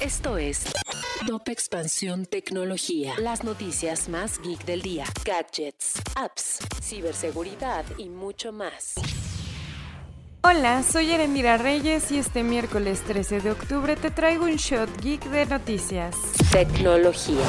Esto es Top Expansión Tecnología. Las noticias más geek del día. Gadgets, apps, ciberseguridad y mucho más. Hola, soy Erendira Reyes y este miércoles 13 de octubre te traigo un shot geek de noticias. Tecnología.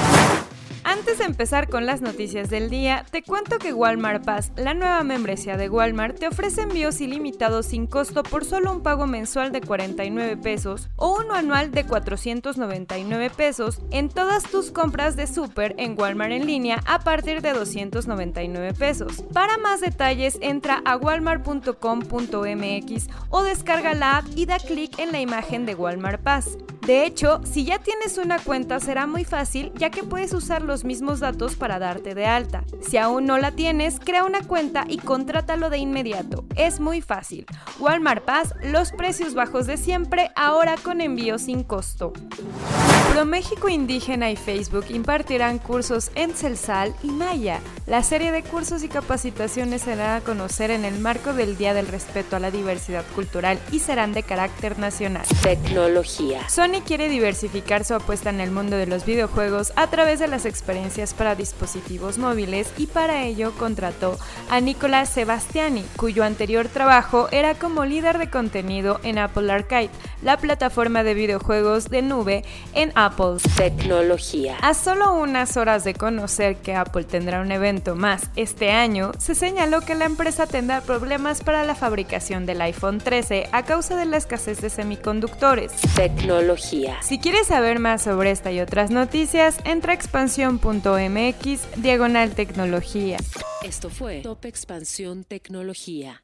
Antes de empezar con las noticias del día, te cuento que Walmart Pass, la nueva membresía de Walmart, te ofrece envíos ilimitados sin costo por solo un pago mensual de 49 pesos o uno anual de 499 pesos en todas tus compras de súper en Walmart en línea a partir de 299 pesos. Para más detalles, entra a walmart.com.mx o descarga la app y da clic en la imagen de Walmart Pass. De hecho, si ya tienes una cuenta será muy fácil ya que puedes usar los mismos datos para darte de alta. Si aún no la tienes, crea una cuenta y contrátalo de inmediato. Es muy fácil. Walmart Pass, los precios bajos de siempre, ahora con envío sin costo. ProMéxico Indígena y Facebook impartirán cursos en Celsal y Maya. La serie de cursos y capacitaciones se dará a conocer en el marco del Día del Respeto a la Diversidad Cultural y serán de carácter nacional. Tecnología. Sony quiere diversificar su apuesta en el mundo de los videojuegos a través de las experiencias para dispositivos móviles y para ello contrató a Nicolás Sebastiani, cuyo anterior trabajo era como líder de contenido en Apple Arcade, la plataforma de videojuegos de nube en Apple. Tecnología. A solo unas horas de conocer que Apple tendrá un evento más este año, se señaló que la empresa tendrá problemas para la fabricación del iPhone 13 a causa de la escasez de semiconductores. Tecnología. Si quieres saber más sobre esta y otras noticias, entra a expansión.mx diagonal tecnología. Esto fue Top Expansión Tecnología.